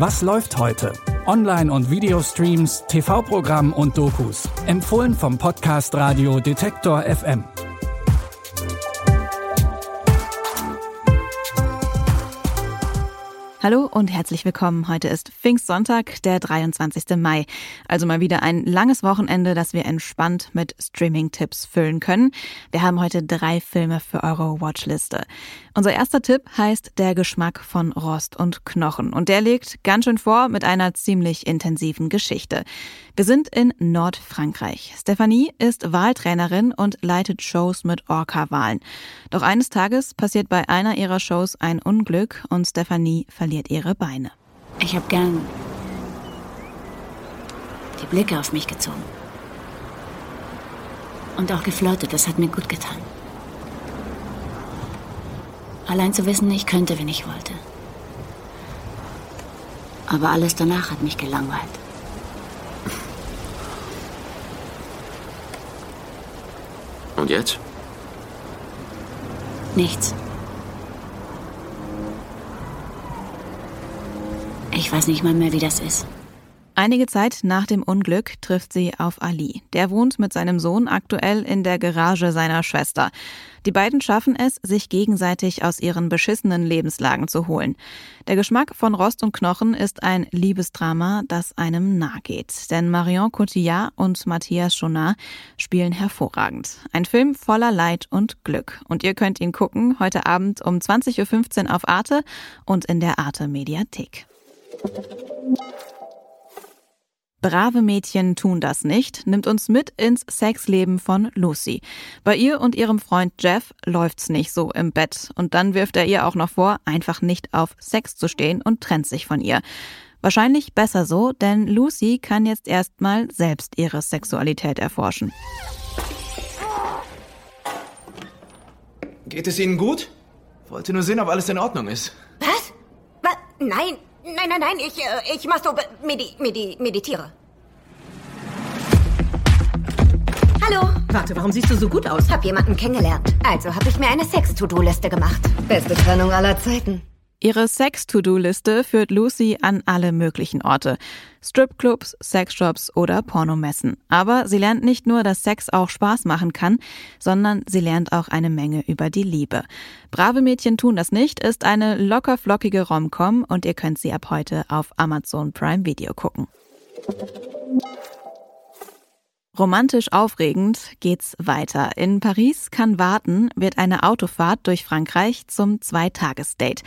Was läuft heute? Online- und Videostreams, TV-Programm und Dokus. Empfohlen vom Podcast Radio Detektor FM. Hallo und herzlich willkommen. Heute ist Pfingstsonntag, der 23. Mai. Also mal wieder ein langes Wochenende, das wir entspannt mit Streaming-Tipps füllen können. Wir haben heute drei Filme für eure Watchliste. Unser erster Tipp heißt Der Geschmack von Rost und Knochen und der legt ganz schön vor mit einer ziemlich intensiven Geschichte. Wir sind in Nordfrankreich. Stephanie ist Wahltrainerin und leitet Shows mit Orca-Wahlen. Doch eines Tages passiert bei einer ihrer Shows ein Unglück und Stephanie verliert ihre Beine. Ich habe gern die Blicke auf mich gezogen. Und auch geflirtet, das hat mir gut getan. Allein zu wissen, ich könnte, wenn ich wollte. Aber alles danach hat mich gelangweilt. Und jetzt? Nichts. Ich weiß nicht mal mehr, wie das ist. Einige Zeit nach dem Unglück trifft sie auf Ali. Der wohnt mit seinem Sohn aktuell in der Garage seiner Schwester. Die beiden schaffen es, sich gegenseitig aus ihren beschissenen Lebenslagen zu holen. Der Geschmack von Rost und Knochen ist ein Liebesdrama, das einem nahe geht. Denn Marion Cotillard und Matthias Schonard spielen hervorragend. Ein Film voller Leid und Glück. Und ihr könnt ihn gucken heute Abend um 20.15 Uhr auf Arte und in der Arte Mediathek. Brave Mädchen tun das nicht, nimmt uns mit ins Sexleben von Lucy. Bei ihr und ihrem Freund Jeff läuft's nicht so im Bett und dann wirft er ihr auch noch vor, einfach nicht auf Sex zu stehen und trennt sich von ihr. Wahrscheinlich besser so, denn Lucy kann jetzt erstmal selbst ihre Sexualität erforschen. Geht es Ihnen gut? Wollte nur sehen, ob alles in Ordnung ist. Was? Was? Nein, nein, nein, nein, ich, äh, ich masturbe, medi, medi, meditiere. Hallo, Warte, warum siehst du so gut aus? hab jemanden kennengelernt. Also habe ich mir eine Sex-To-Do-Liste gemacht. Beste Trennung aller Zeiten. Ihre Sex-To-Do-Liste führt Lucy an alle möglichen Orte. Stripclubs, Sexshops oder Pornomessen. Aber sie lernt nicht nur, dass Sex auch Spaß machen kann, sondern sie lernt auch eine Menge über die Liebe. Brave Mädchen tun das nicht ist eine locker flockige Rom-Com und ihr könnt sie ab heute auf Amazon Prime Video gucken. Romantisch aufregend geht's weiter. In Paris kann warten wird eine Autofahrt durch Frankreich zum Zweitagesdate.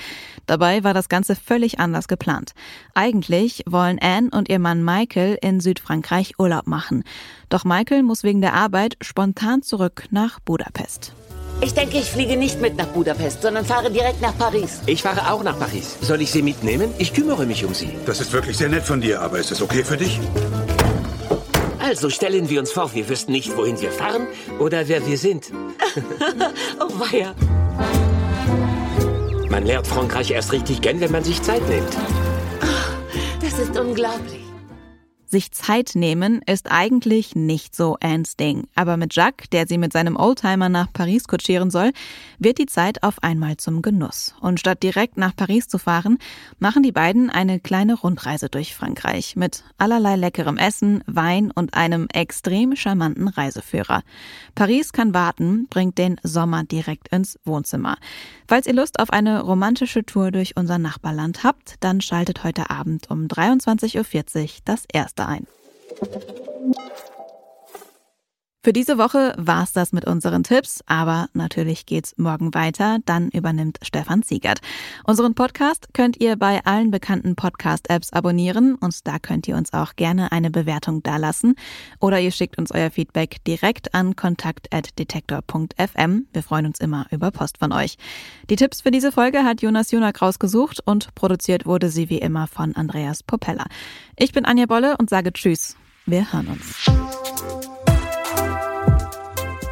Dabei war das Ganze völlig anders geplant. Eigentlich wollen Anne und ihr Mann Michael in Südfrankreich Urlaub machen. Doch Michael muss wegen der Arbeit spontan zurück nach Budapest. Ich denke, ich fliege nicht mit nach Budapest, sondern fahre direkt nach Paris. Ich fahre auch nach Paris. Soll ich Sie mitnehmen? Ich kümmere mich um Sie. Das ist wirklich sehr nett von dir, aber ist es okay für dich? Also stellen wir uns vor, wir wüssten nicht, wohin wir fahren oder wer wir sind. Oh weia. Man lernt Frankreich erst richtig kennen, wenn man sich Zeit nimmt. Das ist unglaublich. Sich Zeit nehmen ist eigentlich nicht so Annes Ding. Aber mit Jacques, der sie mit seinem Oldtimer nach Paris kutschieren soll, wird die Zeit auf einmal zum Genuss. Und statt direkt nach Paris zu fahren, machen die beiden eine kleine Rundreise durch Frankreich mit allerlei leckerem Essen, Wein und einem extrem charmanten Reiseführer. Paris kann warten, bringt den Sommer direkt ins Wohnzimmer. Falls ihr Lust auf eine romantische Tour durch unser Nachbarland habt, dann schaltet heute Abend um 23.40 Uhr das erste ein. Für diese Woche war's das mit unseren Tipps, aber natürlich geht's morgen weiter. Dann übernimmt Stefan Ziegert. Unseren Podcast könnt ihr bei allen bekannten Podcast-Apps abonnieren und da könnt ihr uns auch gerne eine Bewertung dalassen oder ihr schickt uns euer Feedback direkt an kontakt@detektor.fm. Wir freuen uns immer über Post von euch. Die Tipps für diese Folge hat Jonas Junak rausgesucht und produziert wurde sie wie immer von Andreas Popella. Ich bin Anja Bolle und sage Tschüss. Wir hören uns.